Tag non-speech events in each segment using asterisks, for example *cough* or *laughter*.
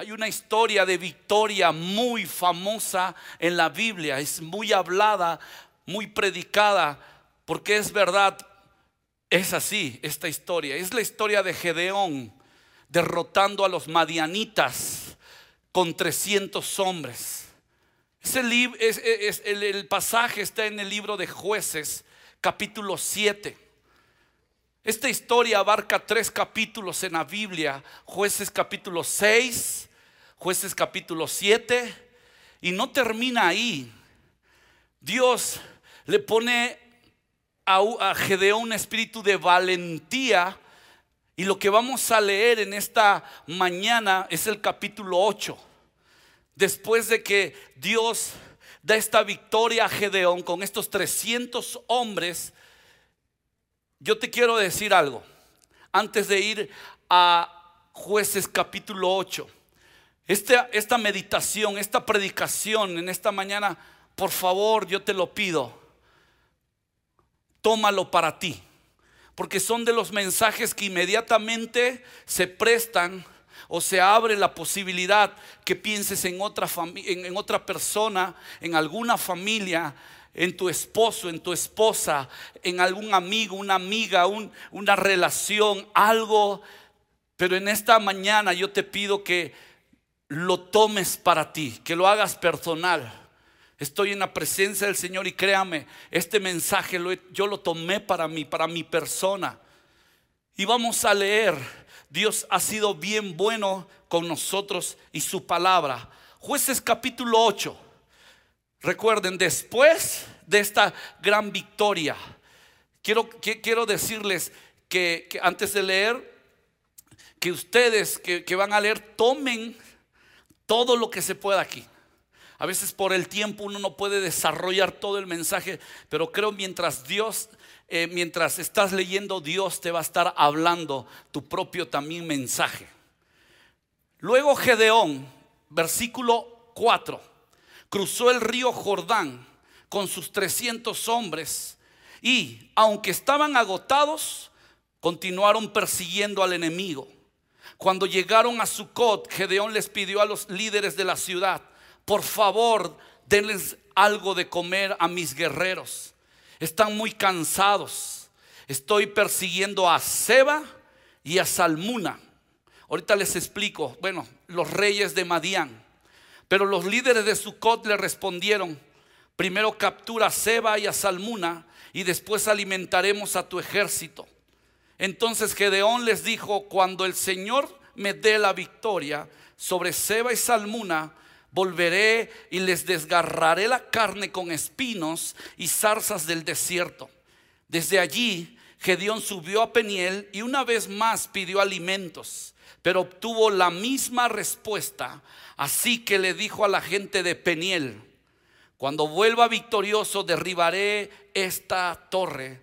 Hay una historia de victoria muy famosa en la Biblia, es muy hablada, muy predicada, porque es verdad, es así esta historia. Es la historia de Gedeón derrotando a los madianitas con 300 hombres. el, pasaje está en el libro de jueces, capítulo 7. Esta historia abarca tres capítulos en la Biblia, jueces capítulo 6, jueces capítulo 7, y no termina ahí. Dios le pone a, Gedeón un espíritu de valentía y lo que vamos a leer en esta mañana es el capítulo 8. Después de que Dios da esta victoria a Gedeón con estos 300 hombres, yo te quiero decir algo. Antes de ir a jueces capítulo 8. Esta, esta meditación, esta predicación en esta mañana, por favor, yo te lo pido. Tómalo para ti. Porque son de los mensajes que inmediatamente se prestan o se abre la posibilidad que pienses en otra, en, en otra persona, en alguna familia, en tu esposo, en tu esposa, en algún amigo, una amiga, una relación, algo. Pero en esta mañana yo te pido que lo tomes para ti, que lo hagas personal. Estoy en la presencia del Señor y créame, este mensaje yo lo tomé para mí, para mi persona. Y vamos a leer, Dios ha sido bien bueno con nosotros y su palabra. Jueces capítulo 8. Recuerden, después de esta gran victoria, quiero, quiero decirles que, antes de leer, que ustedes que van a leer tomen todo lo que se pueda aquí. A veces por el tiempo uno no puede desarrollar todo el mensaje, pero creo mientras Dios, eh, mientras estás leyendo, Dios te va a estar hablando tu propio también mensaje. Luego Gedeón, versículo 4 cruzó el río Jordán con sus 300 hombres y, aunque estaban agotados, continuaron persiguiendo al enemigo. Cuando llegaron a Sucot, Gedeón les pidió a los líderes de la ciudad, por favor, denles algo de comer a mis guerreros. Están muy cansados. Estoy persiguiendo a Seba y a Salmuna. Ahorita les explico, bueno, los reyes de Madián. Pero los líderes de Sucot le respondieron, primero captura a Seba y a Salmuna y después alimentaremos a tu ejército. Entonces Gedeón les dijo, cuando el Señor me dé la victoria sobre Seba y Salmuna, volveré y les desgarraré la carne con espinos y zarzas del desierto. Desde allí Gedeón subió a Peniel y una vez más pidió alimentos pero obtuvo la misma respuesta. Así que le dijo a la gente de Peniel, cuando vuelva victorioso derribaré esta torre.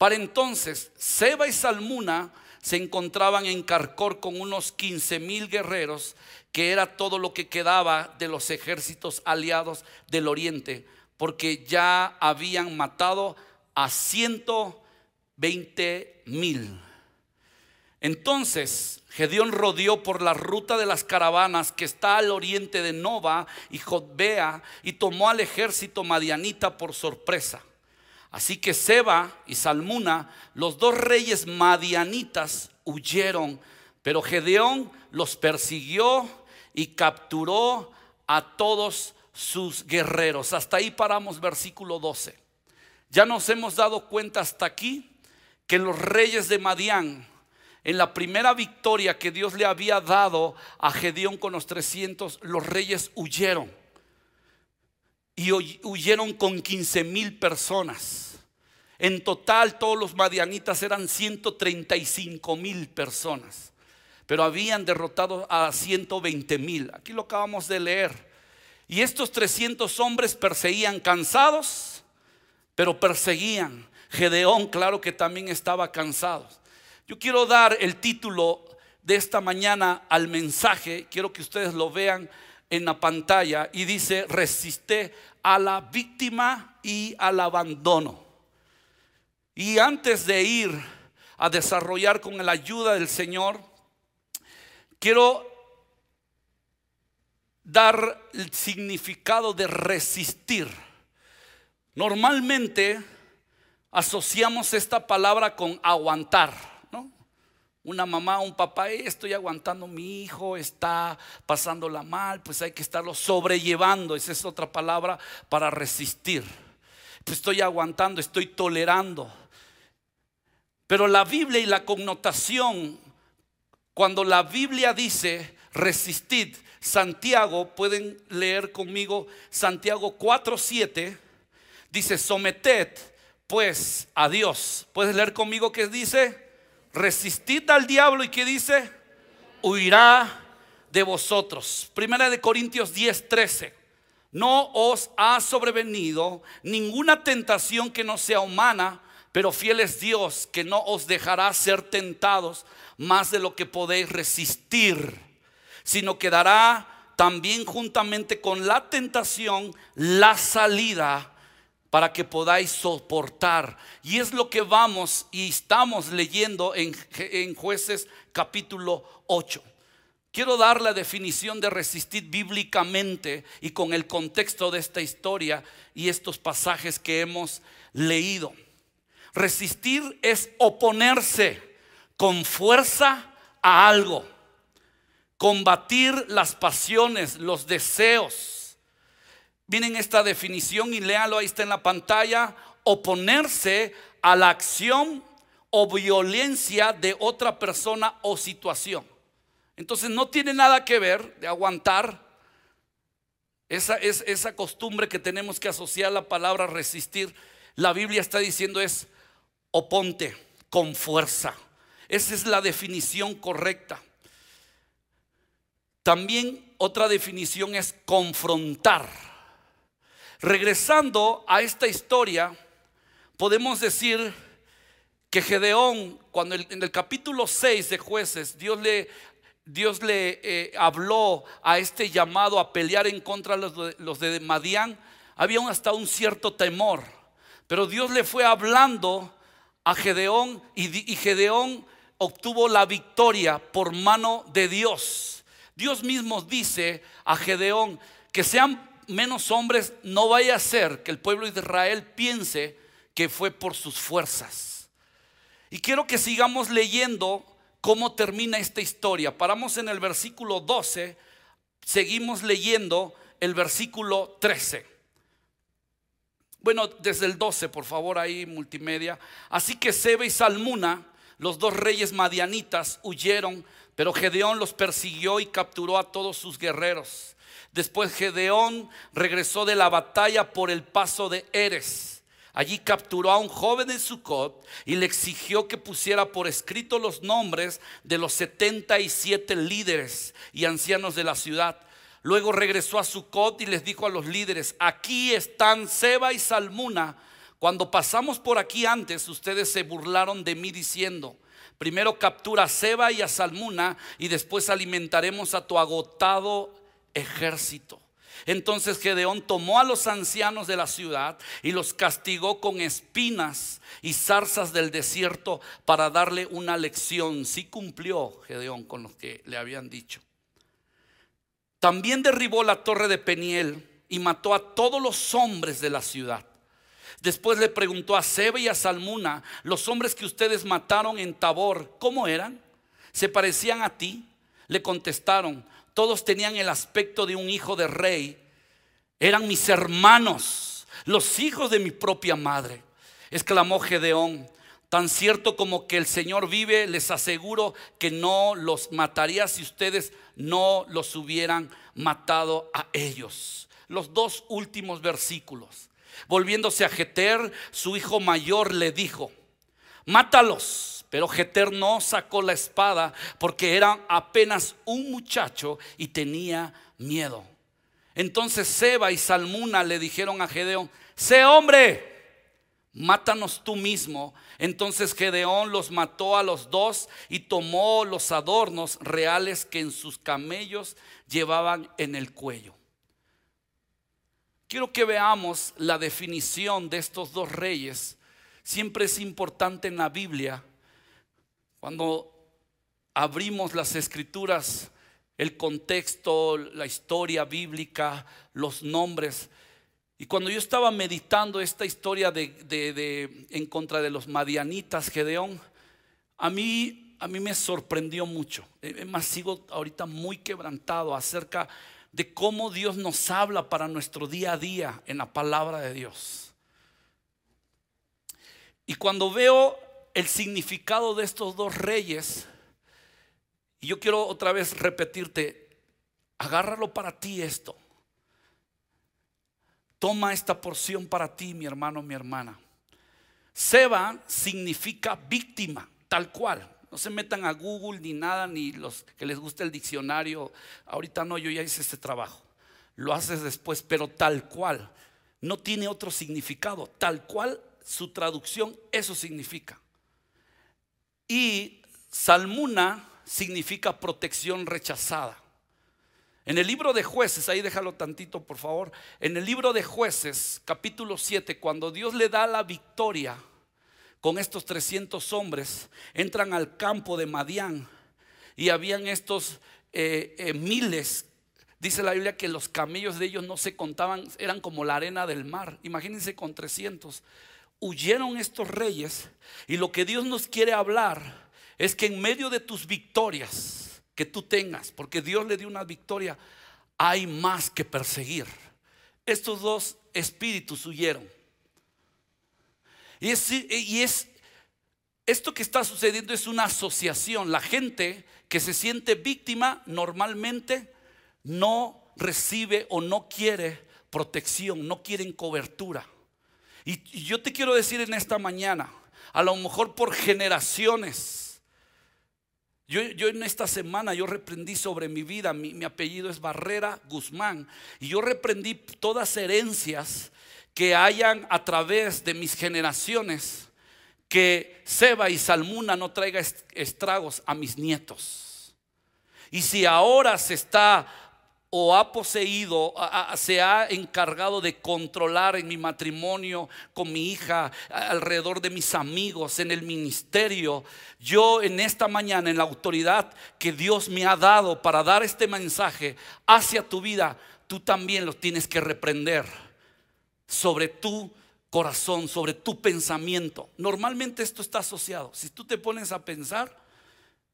Para entonces, Seba y Salmuna se encontraban en Carcor con unos 15 mil guerreros, que era todo lo que quedaba de los ejércitos aliados del oriente, porque ya habían matado a 120 mil. Entonces Gedeón rodeó por la ruta de las caravanas que está al oriente de Nova y Jotbea y tomó al ejército madianita por sorpresa. Así que Seba y Salmuna, los dos reyes madianitas, huyeron, pero Gedeón los persiguió y capturó a todos sus guerreros. Hasta ahí paramos versículo 12. Ya nos hemos dado cuenta hasta aquí que los reyes de Madián en la primera victoria que Dios le había dado a Gedeón con los 300, los reyes huyeron. Y huyeron con 15 mil personas. En total todos los madianitas eran 135 mil personas. Pero habían derrotado a 120 mil. Aquí lo acabamos de leer. Y estos 300 hombres perseguían cansados, pero perseguían. Gedeón, claro que también estaba cansado. Yo quiero dar el título de esta mañana al mensaje, quiero que ustedes lo vean en la pantalla y dice, resiste a la víctima y al abandono. Y antes de ir a desarrollar con la ayuda del Señor, quiero dar el significado de resistir. Normalmente asociamos esta palabra con aguantar. Una mamá, un papá, estoy aguantando, mi hijo está pasándola mal, pues hay que estarlo sobrellevando, esa es otra palabra para resistir. Pues estoy aguantando, estoy tolerando. Pero la Biblia y la connotación, cuando la Biblia dice resistid, Santiago, pueden leer conmigo Santiago 4:7, dice someted pues a Dios. ¿Puedes leer conmigo qué dice? Resistid al diablo y qué dice? Huirá de vosotros. Primera de Corintios 10:13. No os ha sobrevenido ninguna tentación que no sea humana, pero fiel es Dios que no os dejará ser tentados más de lo que podéis resistir, sino que dará también juntamente con la tentación la salida para que podáis soportar. Y es lo que vamos y estamos leyendo en, en jueces capítulo 8. Quiero dar la definición de resistir bíblicamente y con el contexto de esta historia y estos pasajes que hemos leído. Resistir es oponerse con fuerza a algo, combatir las pasiones, los deseos. Miren esta definición y léalo, ahí está en la pantalla, oponerse a la acción o violencia de otra persona o situación. Entonces no tiene nada que ver de aguantar esa, es, esa costumbre que tenemos que asociar la palabra resistir. La Biblia está diciendo es oponte con fuerza. Esa es la definición correcta. También otra definición es confrontar. Regresando a esta historia, podemos decir que Gedeón, cuando en el capítulo 6 de jueces, Dios le Dios le eh, habló a este llamado a pelear en contra de los de, Madián, había hasta un cierto temor. Pero Dios le fue hablando a Gedeón y, y Gedeón obtuvo la victoria por mano de Dios. Dios mismo dice a Gedeón que sean menos hombres, no vaya a ser que el pueblo de Israel piense que fue por sus fuerzas. Y quiero que sigamos leyendo cómo termina esta historia. Paramos en el versículo 12, seguimos leyendo el versículo 13. Bueno, desde el 12, por favor, ahí multimedia. Así que Sebe y Salmuna, los dos reyes madianitas, huyeron, pero Gedeón los persiguió y capturó a todos sus guerreros. Después Gedeón regresó de la batalla por el paso de Eres Allí capturó a un joven de Sucot y le exigió que pusiera por escrito los nombres de los 77 líderes y ancianos de la ciudad. Luego regresó a Sucot y les dijo a los líderes, aquí están Seba y Salmuna. Cuando pasamos por aquí antes, ustedes se burlaron de mí diciendo, primero captura a Seba y a Salmuna y después alimentaremos a tu agotado ejército. Entonces Gedeón tomó a los ancianos de la ciudad y los castigó con espinas y zarzas del desierto para darle una lección. Sí cumplió Gedeón con lo que le habían dicho. También derribó la torre de Peniel y mató a todos los hombres de la ciudad. Después le preguntó a Sebe y a Salmuna, los hombres que ustedes mataron en Tabor, ¿cómo eran? ¿Se parecían a ti? Le contestaron, todos tenían el aspecto de un hijo de rey. Eran mis hermanos, los hijos de mi propia madre. Exclamó Gedeón, tan cierto como que el Señor vive, les aseguro que no los mataría si ustedes no los hubieran matado a ellos. Los dos últimos versículos. Volviéndose a Jeter, su hijo mayor le dijo, mátalos pero Jeter no sacó la espada porque era apenas un muchacho y tenía miedo. Entonces Seba y Salmuna le dijeron a Gedeón, sé hombre, mátanos tú mismo. Entonces Gedeón los mató a los dos y tomó los adornos reales que en sus camellos llevaban en el cuello. Quiero que veamos la definición de estos dos reyes. Siempre es importante en la Biblia cuando abrimos las escrituras el contexto, la historia bíblica, los nombres. Y cuando yo estaba meditando esta historia de, en contra de los madianitas, Gedeón, a mí, a mí me sorprendió mucho. Más, sigo ahorita muy quebrantado acerca de cómo Dios nos habla para nuestro día a día en la palabra de Dios. Y cuando veo el significado de estos dos reyes, y yo quiero otra vez repetirte, agárralo para ti esto. Toma esta porción para ti, mi hermano, mi hermana. Seba significa víctima, tal cual. No se metan a Google ni nada, ni los que les guste el diccionario. Ahorita no, yo ya hice este trabajo. Lo haces después, pero tal cual. No tiene otro significado. Tal cual su traducción, eso significa. Y Salmuna significa protección rechazada. En el libro de jueces, ahí déjalo tantito por favor, en el libro de jueces, capítulo 7, cuando Dios le da la victoria con estos 300 hombres, entran al campo de Madián y habían estos eh, eh, miles, dice la Biblia que los camellos de ellos no se contaban, eran como la arena del mar, imagínense con 300. Huyeron estos reyes y lo que Dios nos quiere hablar es que en medio de tus victorias que tú tengas, porque Dios le dio una victoria, hay más que perseguir. Estos dos espíritus huyeron. Y es, y es esto que está sucediendo es una asociación. La gente que se siente víctima normalmente no recibe o no quiere protección, no quieren cobertura. Y yo te quiero decir en esta mañana, a lo mejor por generaciones, yo, en esta semana yo reprendí sobre mi vida, mi, apellido es Barrera Guzmán, y yo reprendí todas herencias que hayan a través de mis generaciones, que Seba y Salmuna no traiga estragos a mis nietos. Y si ahora se está o ha poseído, se ha encargado de controlar en mi matrimonio, con mi hija, alrededor de mis amigos, en el ministerio. Yo en esta mañana, en la autoridad que Dios me ha dado para dar este mensaje hacia tu vida, tú también lo tienes que reprender sobre tu corazón, sobre tu pensamiento. Normalmente esto está asociado. Si tú te pones a pensar,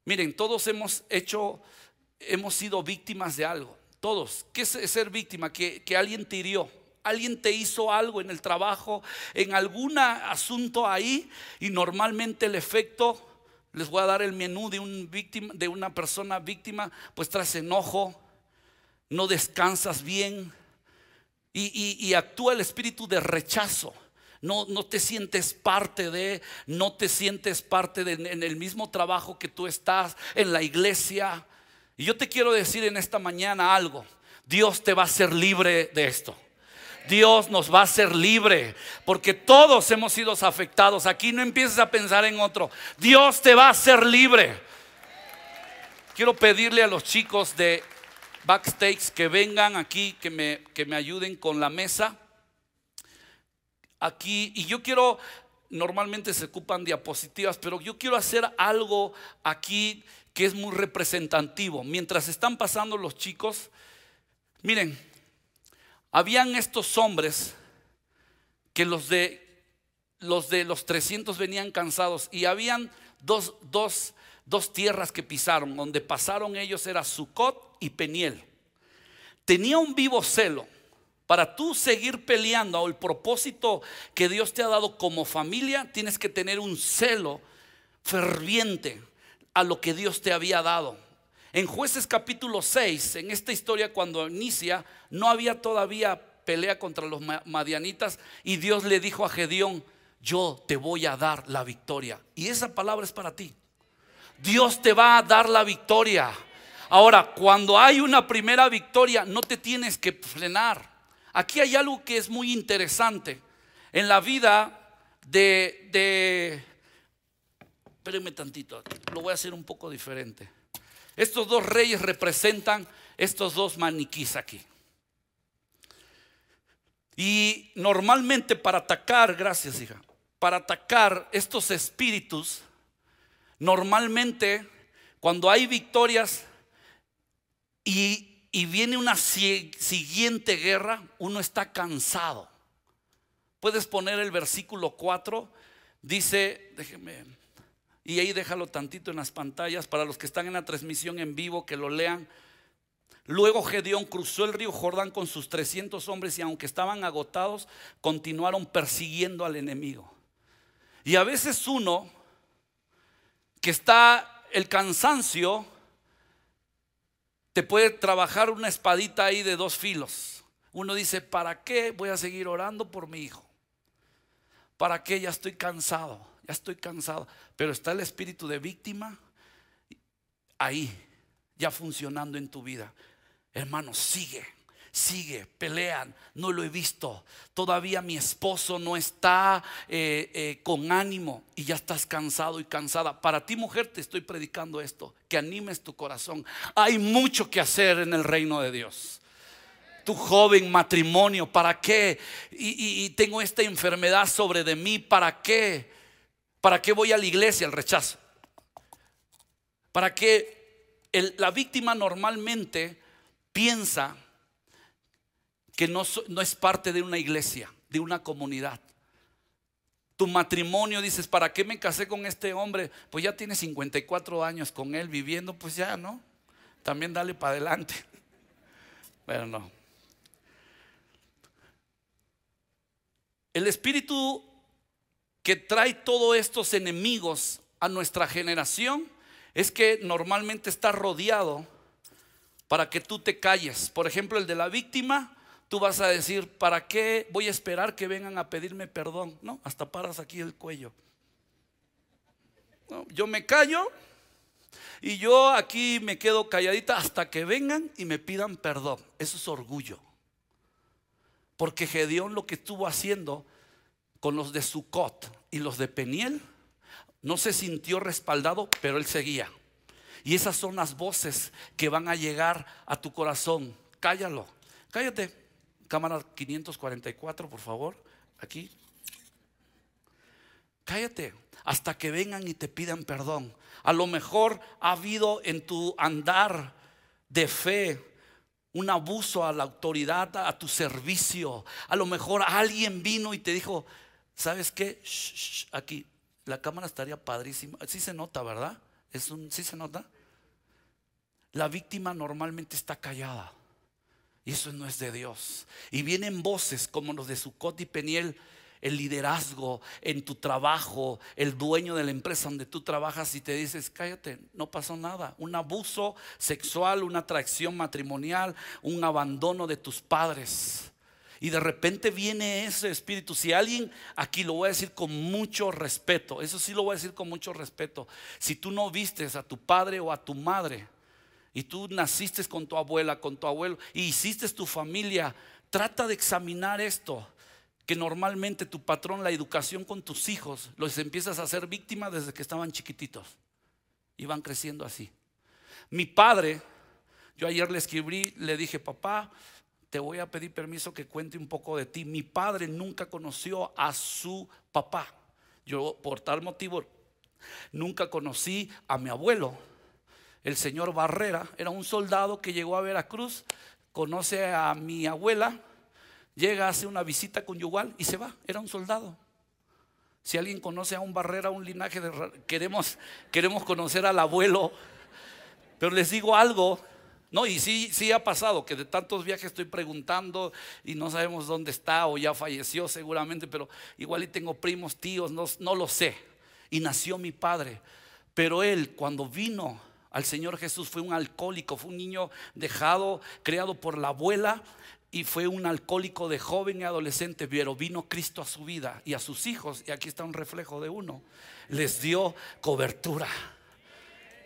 miren, todos hemos hecho, hemos sido víctimas de algo. Todos. ¿Qué es ser víctima? Que, alguien te hirió. Alguien te hizo algo en el trabajo, en algún asunto ahí, y normalmente el efecto, les voy a dar el menú de, un víctima, de una persona víctima, pues traes enojo, no descansas bien, y, actúa el espíritu de rechazo. No, no, te sientes parte de, no te sientes parte de, en el mismo trabajo que tú estás, en la iglesia, y yo te quiero decir en esta mañana algo. Dios te va a hacer libre de esto. Dios nos va a hacer libre, porque todos hemos sido afectados. Aquí no empieces a pensar en otro. Dios te va a hacer libre. Quiero pedirle a los chicos de backstage que vengan aquí, que me, que me ayuden con la mesa. Aquí, y yo quiero, normalmente se ocupan diapositivas, pero yo quiero hacer algo aquí que es muy representativo. Mientras están pasando los chicos, miren, habían estos hombres que los de los de los 300 venían cansados y habían dos, dos, dos tierras que pisaron, donde pasaron ellos era Sucot y Peniel. Tenía un vivo celo para tú seguir peleando el propósito que Dios te ha dado como familia, tienes que tener un celo ferviente a lo que Dios te había dado. En jueces capítulo 6, en esta historia cuando inicia, no había todavía pelea contra los madianitas y Dios le dijo a Gedeón, yo te voy a dar la victoria. Y esa palabra es para ti. Dios te va a dar la victoria. Ahora, cuando hay una primera victoria, no te tienes que frenar. Aquí hay algo que es muy interesante. En la vida de, de Espérenme tantito, lo voy a hacer un poco diferente. Estos dos reyes representan estos dos maniquís aquí. Y normalmente para atacar, gracias hija, para atacar estos espíritus, normalmente cuando hay victorias y, y viene una siguiente guerra, uno está cansado. Puedes poner el versículo 4, dice, déjeme, y ahí déjalo tantito en las pantallas para los que están en la transmisión en vivo, que lo lean. Luego Gedeón cruzó el río Jordán con sus 300 hombres y aunque estaban agotados, continuaron persiguiendo al enemigo. Y a veces uno, que está el cansancio, te puede trabajar una espadita ahí de dos filos. Uno dice, ¿para qué voy a seguir orando por mi hijo? ¿Para qué? Ya estoy cansado, ya estoy cansado. Pero está el espíritu de víctima ahí, ya funcionando en tu vida. Hermano, sigue, sigue, pelean. No lo he visto. Todavía mi esposo no está eh, eh, con ánimo y ya estás cansado y cansada. Para ti, mujer, te estoy predicando esto. Que animes tu corazón. Hay mucho que hacer en el reino de Dios tu joven matrimonio, ¿para qué? Y, tengo esta enfermedad sobre de mí, ¿para qué? ¿Para qué voy a la iglesia? El rechazo. ¿Para qué? la víctima normalmente piensa que no, no es parte de una iglesia, de una comunidad. Tu matrimonio, dices, ¿para qué me casé con este hombre? Pues ya tiene 54 años con él viviendo, pues ya, ¿no? También dale para adelante. *laughs* Pero no. El espíritu que trae todos estos enemigos a nuestra generación es que normalmente está rodeado para que tú te calles. Por ejemplo, el de la víctima, tú vas a decir, ¿para qué voy a esperar que vengan a pedirme perdón? No, hasta paras aquí el cuello. yo me callo y yo aquí me quedo calladita hasta que vengan y me pidan perdón. Eso es orgullo. Porque Gedeón lo que estuvo haciendo con los de Sucot y los de Peniel, no se sintió respaldado, pero él seguía. Y esas son las voces que van a llegar a tu corazón. Cállalo, cállate. Cámara 544, por favor, aquí. Cállate hasta que vengan y te pidan perdón. A lo mejor ha habido en tu andar de fe un abuso a la autoridad, a tu servicio. A lo mejor alguien vino y te dijo, ¿sabes qué? aquí, la cámara estaría padrísima. Sí se nota, ¿verdad? Es un, ¿Sí se nota? La víctima normalmente está callada. Y eso no es de Dios. Y vienen voces como los de Sucot y Peniel el liderazgo en tu trabajo, el dueño de la empresa donde tú trabajas y te dices, cállate, no pasó nada. Un abuso sexual, una atracción matrimonial, un abandono de tus padres. Y de repente viene ese espíritu. Si alguien, aquí lo voy a decir con mucho respeto, eso sí lo voy a decir con mucho respeto. Si tú no vistes a tu padre o a tu madre y tú naciste con tu abuela, con tu abuelo y hiciste tu familia, trata de examinar esto que normalmente tu patrón, la educación con tus hijos, los empiezas a hacer víctimas desde que estaban chiquititos y van creciendo así. Mi padre, yo ayer le escribí, le dije, papá, te voy a pedir permiso que cuente un poco de ti. Mi padre nunca conoció a su papá. Yo por tal motivo nunca conocí a mi abuelo. El señor Barrera era un soldado que llegó a Veracruz, conoce a mi abuela, llega, hace una visita conyugal y se va. Era un soldado. Si alguien conoce a un Barrera, un linaje de... Queremos, queremos conocer al abuelo. Pero les digo algo, no, y sí, sí ha pasado que de tantos viajes estoy preguntando y no sabemos dónde está o ya falleció seguramente, pero igual y tengo primos, tíos, no, no lo sé. Y nació mi padre. Pero él cuando vino al Señor Jesús fue un alcohólico, fue un niño dejado, creado por la abuela y fue un alcohólico de joven y adolescente, pero vino Cristo a su vida y a sus hijos, y aquí está un reflejo de uno, les dio cobertura.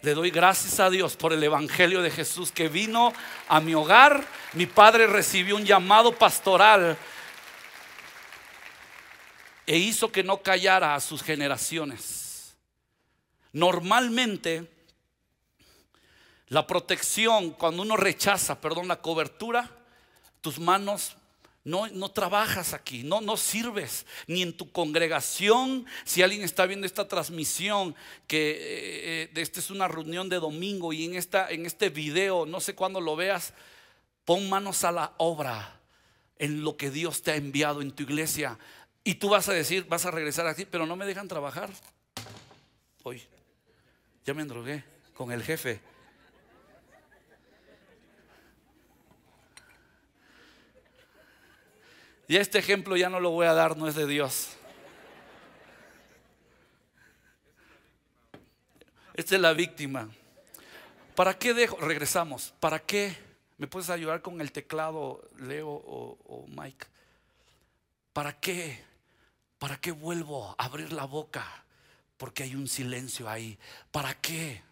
Le doy gracias a Dios por el Evangelio de Jesús que vino a mi hogar. Mi padre recibió un llamado pastoral e hizo que no callara a sus generaciones. Normalmente, la protección, cuando uno rechaza, perdón, la cobertura, tus manos No, no trabajas aquí, no, no sirves, ni en tu congregación. Si alguien está viendo esta transmisión, que eh, eh, esta es una reunión de domingo y en, esta, en este video, no sé cuándo lo veas, pon manos a la obra en lo que Dios te ha enviado en tu iglesia. Y tú vas a decir, vas a regresar aquí, pero no me dejan trabajar. Hoy, ya me endrogué con el jefe. Y este ejemplo ya no lo voy a dar, no es de Dios. Esta es la víctima. ¿Para qué dejo? Regresamos. ¿Para qué? ¿Me puedes ayudar con el teclado, Leo o, Mike? ¿Para qué? ¿Para qué vuelvo a abrir la boca? Porque hay un silencio ahí. ¿Para qué?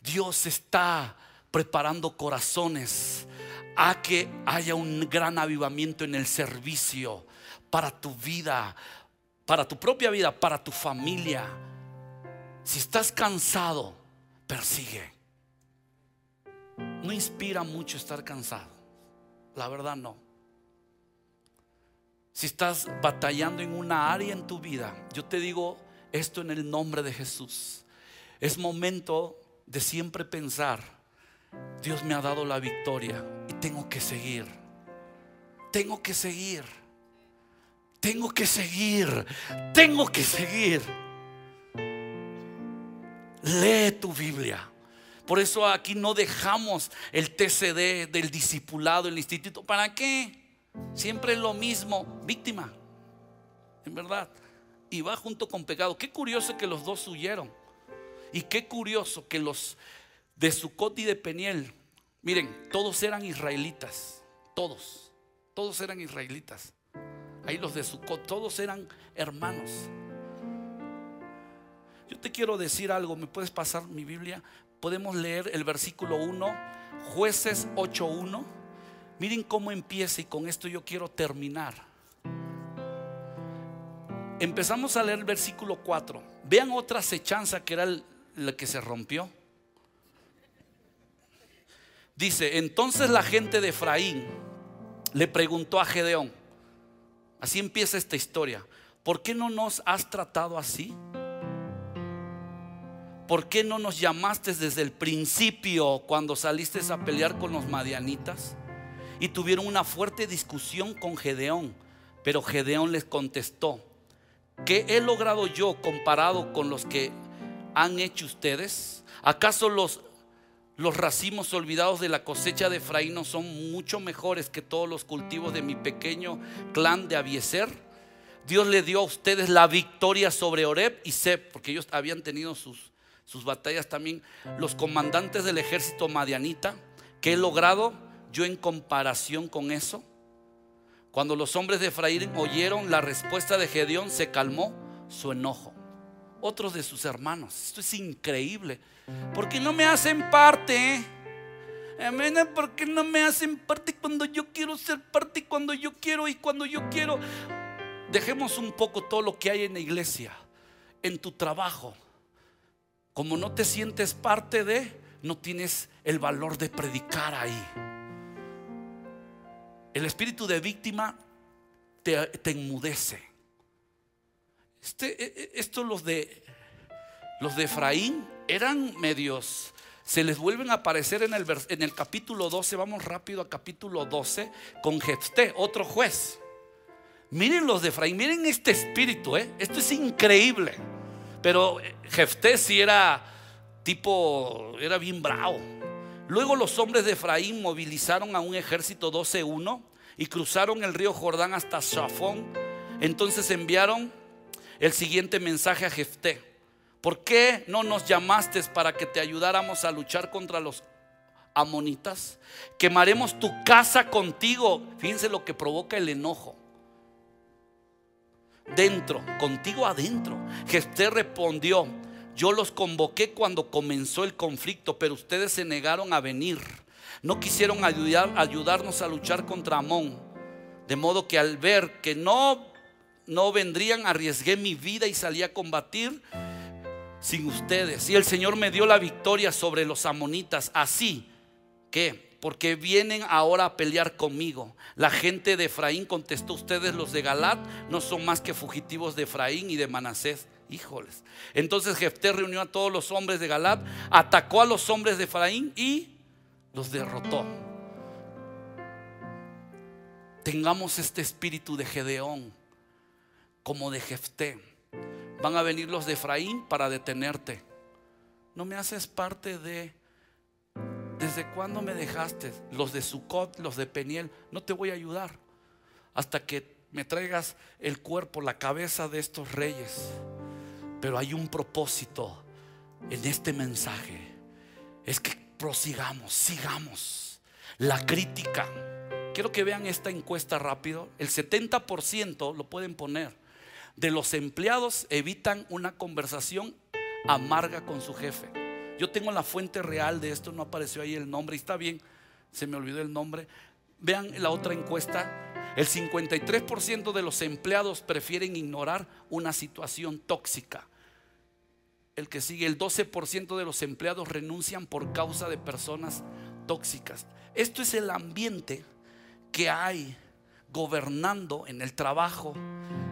Dios está preparando corazones a que haya un gran avivamiento en el servicio para tu vida, para tu propia vida, para tu familia. Si estás cansado, persigue. No inspira mucho estar cansado. La verdad no. Si estás batallando en una área en tu vida, yo te digo esto en el nombre de Jesús. Es momento de siempre pensar, Dios me ha dado la victoria y tengo que seguir. Tengo que seguir. Tengo que seguir. Tengo que seguir. Lee tu Biblia. Por eso aquí no dejamos el TCD del discipulado, el instituto. ¿Para qué? Siempre es lo mismo, víctima. En verdad. Y va junto con pecado. Qué curioso que los dos huyeron. Y qué curioso que los de Sucot y de Peniel, miren, todos eran israelitas. Todos. Todos eran israelitas. Ahí los de Sucot, todos eran hermanos. Yo te quiero decir algo, ¿me puedes pasar mi Biblia? Podemos leer el versículo 1, jueces 8.1. Miren cómo empieza y con esto yo quiero terminar. Empezamos a leer el versículo 4. Vean otra acechanza que era la que se rompió. Dice, entonces la gente de Efraín le preguntó a Gedeón, así empieza esta historia, ¿por qué no nos has tratado así? ¿Por qué no nos llamaste desde el principio cuando saliste a pelear con los madianitas? Y tuvieron una fuerte discusión con Gedeón. Pero Gedeón les contestó, ¿qué he logrado yo comparado con los que han hecho ustedes? ¿Acaso los, los racimos olvidados de la cosecha de Efraín son mucho mejores que todos los cultivos de mi pequeño clan de Abieser? Dios le dio a ustedes la victoria sobre Oreb y Seb, porque ellos habían tenido sus, sus batallas también, los comandantes del ejército madianita, ¿qué he logrado yo en comparación con eso? Cuando los hombres de Efraín oyeron la respuesta de Gedeón, se calmó su enojo. Otros de sus hermanos, esto es increíble. ¿Por qué no me hacen parte? Amén. ¿Por qué no me hacen parte cuando yo quiero ser parte, cuando yo quiero y cuando yo quiero? Dejemos un poco todo lo que hay en la iglesia, en tu trabajo, como no te sientes parte de, no tienes el valor de predicar ahí. El espíritu de víctima te, enmudece. Este, e, e, estos los de los de Efraín eran medios. Se les vuelven a aparecer en el, en el capítulo 12. Vamos rápido a capítulo 12 con Jefté, otro juez. Miren los de Efraín, miren este espíritu, ¿eh? esto es increíble. Pero Jefté sí era tipo, era bien bravo. Luego los hombres de Efraín movilizaron a un ejército 12-1 y cruzaron el río Jordán hasta Shafón. Entonces enviaron el siguiente mensaje a Jefté. ¿Por qué no nos llamaste para que te ayudáramos a luchar contra los amonitas? Quemaremos tu casa contigo. Fíjense lo que provoca el enojo dentro, contigo adentro. Jefté respondió, yo los convoqué cuando comenzó el conflicto, pero ustedes se negaron a venir. No quisieron ayudar, ayudarnos a luchar contra Amón. De modo que al ver que no, no vendrían, arriesgué mi vida y salí a combatir sin ustedes. Y el Señor me dio la victoria sobre los amonitas. Así que porque vienen ahora a pelear conmigo. La gente de Efraín contestó, ustedes los de Galat no son más que fugitivos de Efraín y de Manasés. Híjoles. Entonces Jefté reunió a todos los hombres de Galat, atacó a los hombres de Efraín y los derrotó. Tengamos este espíritu de Gedeón como de Jefté. Van a venir los de Efraín para detenerte. No me haces parte de ¿Desde cuándo me dejaste? Los de Sucot, los de Peniel, no te voy a ayudar hasta que me traigas el cuerpo, la cabeza de estos reyes. Pero hay un propósito en este mensaje. Es que prosigamos, sigamos. La crítica. Quiero que vean esta encuesta rápido. El 70% lo pueden poner. De los empleados evitan una conversación amarga con su jefe. Yo tengo la fuente real de esto, no apareció ahí el nombre, y está bien, se me olvidó el nombre. Vean la otra encuesta. El 53% de los empleados prefieren ignorar una situación tóxica. El que sigue, el 12% de los empleados renuncian por causa de personas tóxicas. Esto es el ambiente que hay gobernando en el trabajo,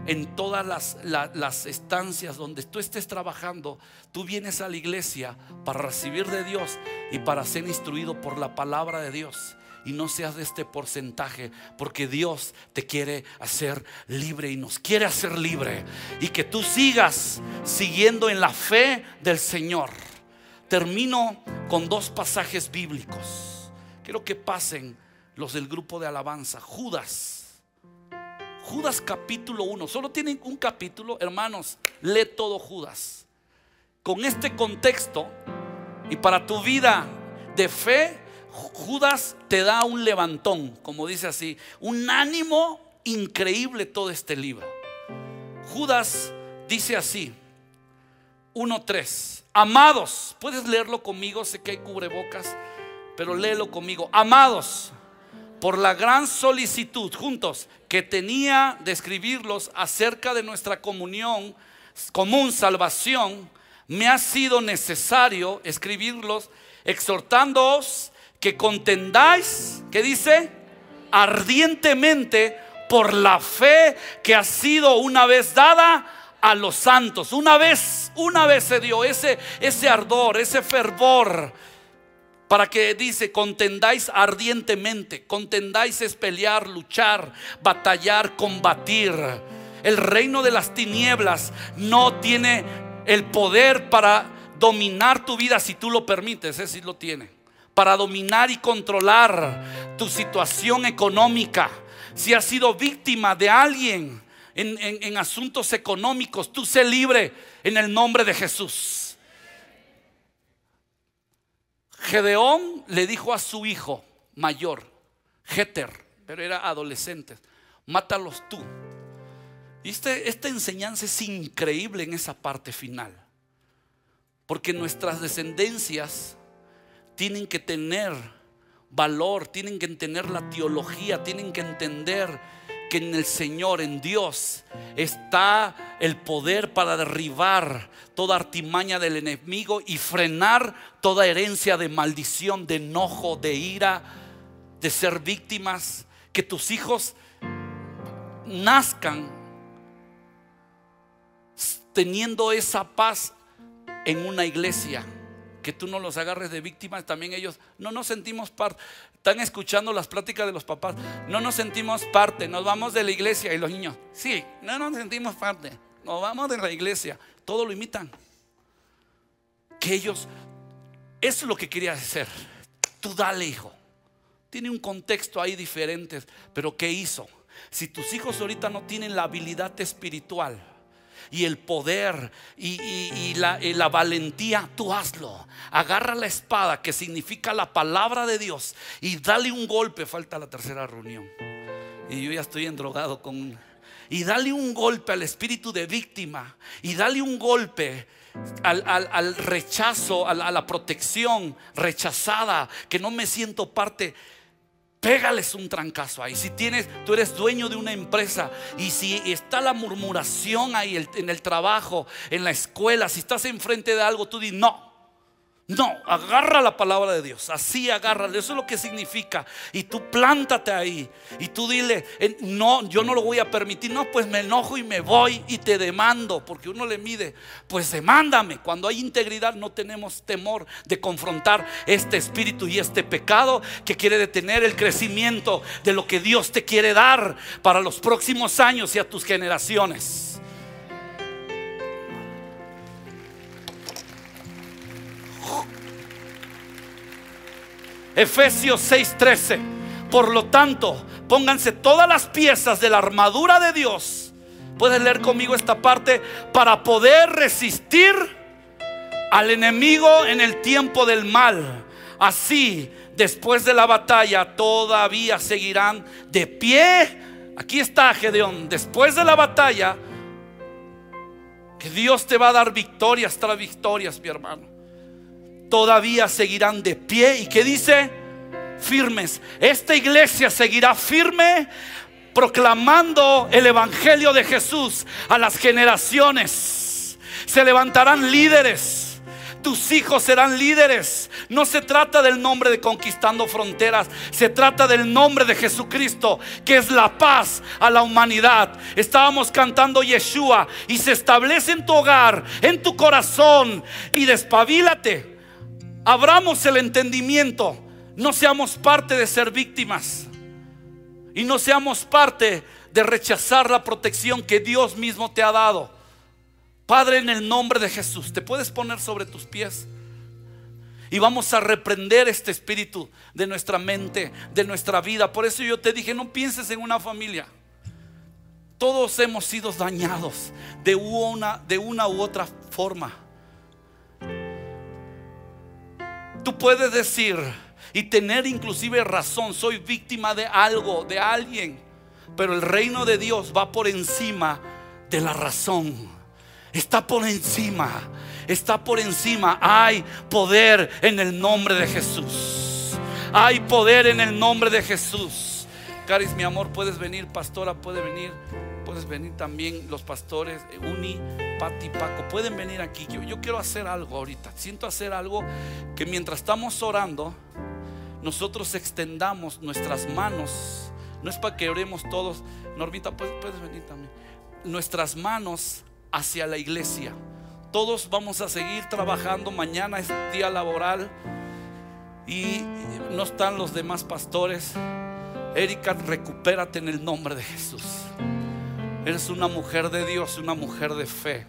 en todas las, estancias donde tú estés trabajando, tú vienes a la iglesia para recibir de Dios y para ser instruido por la palabra de Dios. Y no seas de este porcentaje, porque Dios te quiere hacer libre y nos quiere hacer libre. Y que tú sigas siguiendo en la fe del Señor. Termino con dos pasajes bíblicos. Quiero que pasen los del grupo de alabanza. Judas Judas capítulo 1. Solo tienen un capítulo, hermanos. Lee todo Judas. Con este contexto y para tu vida de fe, Judas te da un levantón, como dice así, un ánimo increíble todo este libro. Judas dice así, 1.3, amados, puedes leerlo conmigo, sé que hay cubrebocas, pero léelo conmigo, amados por la gran solicitud juntos que tenía de escribirlos acerca de nuestra comunión común salvación, me ha sido necesario escribirlos exhortándoos que contendáis, ¿qué dice? Ardientemente por la fe que ha sido una vez dada a los santos. Una vez, una vez se dio ese, ese ardor, ese fervor para que dice, contendáis ardientemente, contendáis es pelear, luchar, batallar, combatir. El reino de las tinieblas no tiene el poder para dominar tu vida si tú lo permites, ese sí lo tiene. Para dominar y controlar tu situación económica. Si has sido víctima de alguien en, en asuntos económicos, tú sé libre en el nombre de Jesús. Gedeón le dijo a su hijo mayor, Jeter, pero era adolescente, mátalos tú. Este, esta enseñanza es increíble en esa parte final. Porque nuestras descendencias tienen que tener valor, tienen que entender la teología, tienen que entender que en el Señor, en Dios, está el poder para derribar toda artimaña del enemigo y frenar toda herencia de maldición, de enojo, de ira, de ser víctimas. Que tus hijos nazcan teniendo esa paz en una iglesia que tú no los agarres de víctimas, también ellos no nos sentimos parte. Están escuchando las pláticas de los papás, no nos sentimos parte, nos vamos de la iglesia y los niños, sí, no nos sentimos parte, nos vamos de la iglesia, todo lo imitan. Que ellos, eso es lo que quería hacer. Tú dale, hijo. Tiene un contexto ahí diferente, pero ¿qué hizo? Si tus hijos ahorita no tienen la habilidad espiritual, y el poder y, la, la, valentía, tú hazlo. Agarra la espada que significa la palabra de Dios y dale un golpe. Falta la tercera reunión. Y yo ya estoy endrogado con... Y dale un golpe al espíritu de víctima. Y dale un golpe al, rechazo, a la protección rechazada, que no me siento parte pégales un trancazo ahí. Si tienes, tú eres dueño de una empresa y si está la murmuración ahí en el trabajo, en la escuela, si estás enfrente de algo, tú dices, no, No, agarra la palabra de Dios. Así agarra. Eso es lo que significa. Y tú plántate ahí. Y tú dile, no, yo no lo voy a permitir. No, pues me enojo y me voy y te demando. Porque uno le mide, pues demándame. Cuando hay integridad no tenemos temor de confrontar este espíritu y este pecado que quiere detener el crecimiento de lo que Dios te quiere dar para los próximos años y a tus generaciones. Efesios 6:13. Por lo tanto, pónganse todas las piezas de la armadura de Dios. Puedes leer conmigo esta parte para poder resistir al enemigo en el tiempo del mal. Así, después de la batalla, todavía seguirán de pie. Aquí está Gedeón. Después de la batalla, Dios te va a dar victorias tras victorias, mi hermano todavía seguirán de pie. ¿Y qué dice? Firmes. Esta iglesia seguirá firme proclamando el Evangelio de Jesús a las generaciones. Se levantarán líderes. Tus hijos serán líderes. No se trata del nombre de conquistando fronteras. Se trata del nombre de Jesucristo, que es la paz a la humanidad. Estábamos cantando Yeshua y se establece en tu hogar, en tu corazón. Y despabilate abramos el entendimiento, no seamos parte de ser víctimas y no seamos parte de rechazar la protección que Dios mismo te ha dado. Padre, en el nombre de Jesús, te puedes poner sobre tus pies. Y vamos a reprender este espíritu de nuestra mente, de nuestra vida. Por eso yo te dije, no pienses en una familia. Todos hemos sido dañados de una, de una u otra forma. Tú puedes decir y tener inclusive razón, soy víctima de algo, de alguien, pero el reino de Dios va por encima de la razón. Está por encima, está por encima. Hay poder en el nombre de Jesús. Hay poder en el nombre de Jesús. Caris, mi amor, puedes venir, pastora, puede venir. Puedes venir también los pastores, Uni, Pati, Paco, pueden venir aquí. Yo, quiero hacer algo ahorita. Siento hacer algo que mientras estamos orando, nosotros extendamos nuestras manos. No es para que oremos todos. Normita, puedes, puedes venir también. Nuestras manos hacia la iglesia. Todos vamos a seguir trabajando. Mañana es día laboral. Y no están los demás pastores. Erika, recupérate en el nombre de Jesús. Eres una mujer de Dios, una mujer de fe.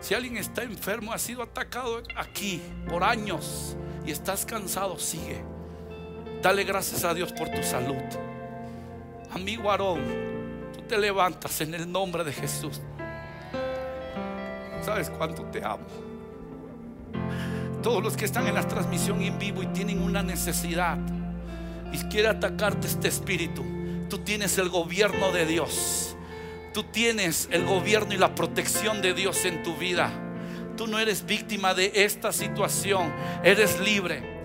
Si alguien está enfermo, ha sido atacado aquí por años y estás cansado, sigue. Dale gracias a Dios por tu salud. Amigo Aarón, tú te levantas en el nombre de Jesús. ¿Sabes cuánto te amo? Todos los que están en la transmisión en vivo y tienen una necesidad y quiere atacarte este espíritu, tú tienes el gobierno de Dios. Tú tienes el gobierno y la protección de Dios en tu vida. Tú no eres víctima de esta situación, eres libre.